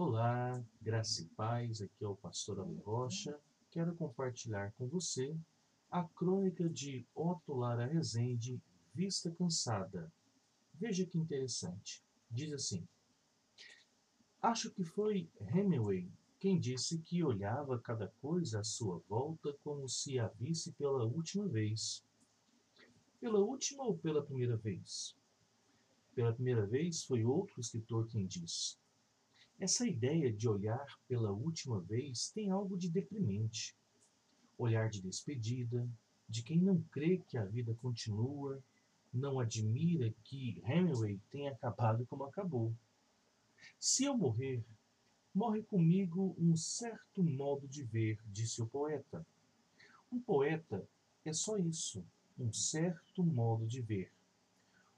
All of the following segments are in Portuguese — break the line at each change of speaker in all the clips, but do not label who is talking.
Olá, graça e paz, aqui é o pastor Ale Rocha. Quero compartilhar com você a crônica de Otto Lara Rezende, Vista Cansada. Veja que interessante. Diz assim: Acho que foi Hemingway quem disse que olhava cada coisa à sua volta como se a visse pela última vez. Pela última ou pela primeira vez? Pela primeira vez foi outro escritor quem disse. Essa ideia de olhar pela última vez tem algo de deprimente. Olhar de despedida, de quem não crê que a vida continua, não admira que Hemingway tenha acabado como acabou. Se eu morrer, morre comigo um certo modo de ver, disse o poeta. Um poeta é só isso, um certo modo de ver.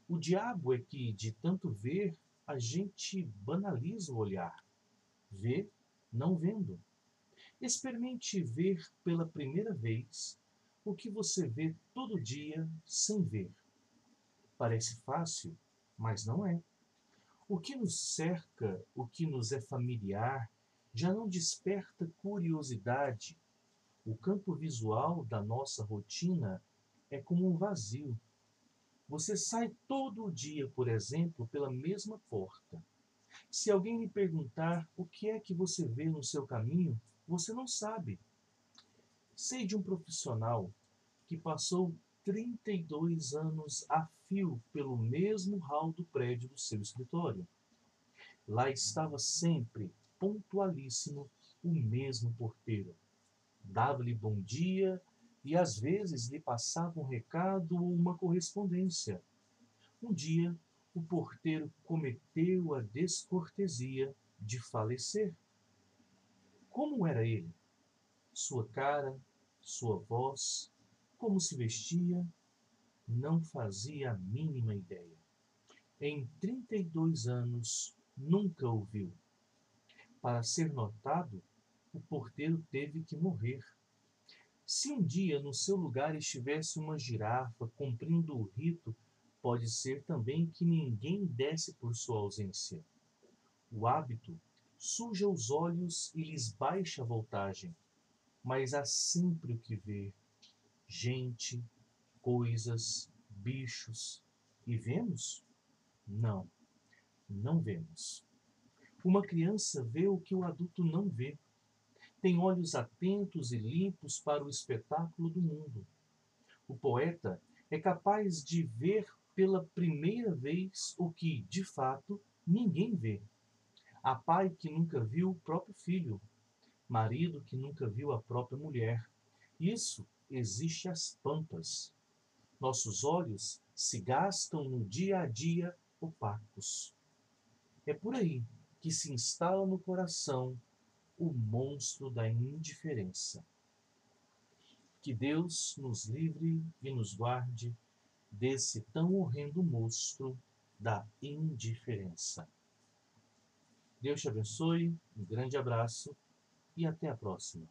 O diabo é que, de tanto ver, a gente banaliza o olhar. Vê, não vendo. Experimente ver pela primeira vez o que você vê todo dia sem ver. Parece fácil, mas não é. O que nos cerca, o que nos é familiar, já não desperta curiosidade. O campo visual da nossa rotina é como um vazio você sai todo dia, por exemplo, pela mesma porta. Se alguém lhe perguntar o que é que você vê no seu caminho, você não sabe. Sei de um profissional que passou 32 anos a fio pelo mesmo hall do prédio do seu escritório. Lá estava sempre, pontualíssimo, o mesmo porteiro. Dava-lhe bom dia e às vezes lhe passava um recado ou uma correspondência. Um dia, o porteiro cometeu a descortesia de falecer. Como era ele? Sua cara, sua voz, como se vestia? Não fazia a mínima ideia. Em 32 anos, nunca o viu. Para ser notado, o porteiro teve que morrer se um dia no seu lugar estivesse uma girafa cumprindo o rito, pode ser também que ninguém desse por sua ausência. O hábito suja os olhos e lhes baixa a voltagem, mas há sempre o que ver: gente, coisas, bichos. E vemos? Não, não vemos. Uma criança vê o que o adulto não vê tem olhos atentos e limpos para o espetáculo do mundo. O poeta é capaz de ver pela primeira vez o que, de fato, ninguém vê. Há pai que nunca viu o próprio filho, marido que nunca viu a própria mulher. Isso existe às pampas. Nossos olhos se gastam no dia a dia opacos. É por aí que se instala no coração o monstro da indiferença. Que Deus nos livre e nos guarde desse tão horrendo monstro da indiferença. Deus te abençoe, um grande abraço e até a próxima.